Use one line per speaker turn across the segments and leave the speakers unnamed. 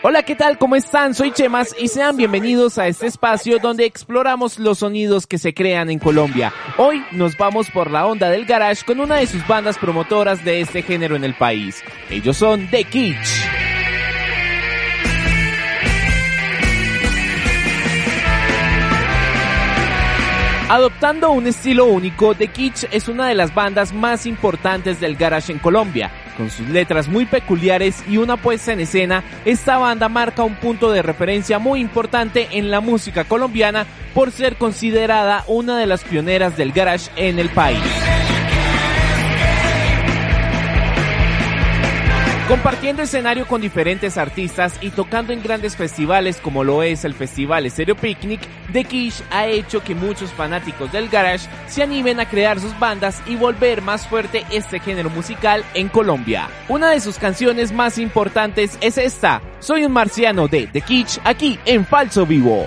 Hola, ¿qué tal? ¿Cómo están? Soy Chemas y sean bienvenidos a este espacio donde exploramos los sonidos que se crean en Colombia. Hoy nos vamos por la onda del garage con una de sus bandas promotoras de este género en el país. Ellos son The Kitsch. Adoptando un estilo único, The Kitsch es una de las bandas más importantes del garage en Colombia. Con sus letras muy peculiares y una puesta en escena, esta banda marca un punto de referencia muy importante en la música colombiana por ser considerada una de las pioneras del garage en el país. Compartiendo escenario con diferentes artistas y tocando en grandes festivales como lo es el Festival Stereo Picnic, The Kish ha hecho que muchos fanáticos del garage se animen a crear sus bandas y volver más fuerte este género musical en Colombia. Una de sus canciones más importantes es esta, Soy un marciano de The Kish aquí en Falso Vivo.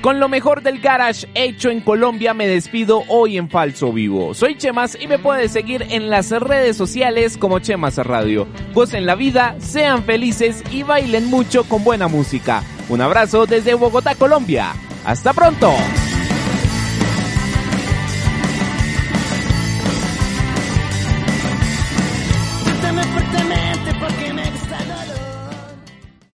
Con lo mejor del garage hecho en Colombia me despido hoy en Falso Vivo. Soy Chemas y me puedes seguir en las redes sociales como Chemas Radio. en la vida, sean felices y bailen mucho con buena música. Un abrazo desde Bogotá, Colombia. Hasta pronto.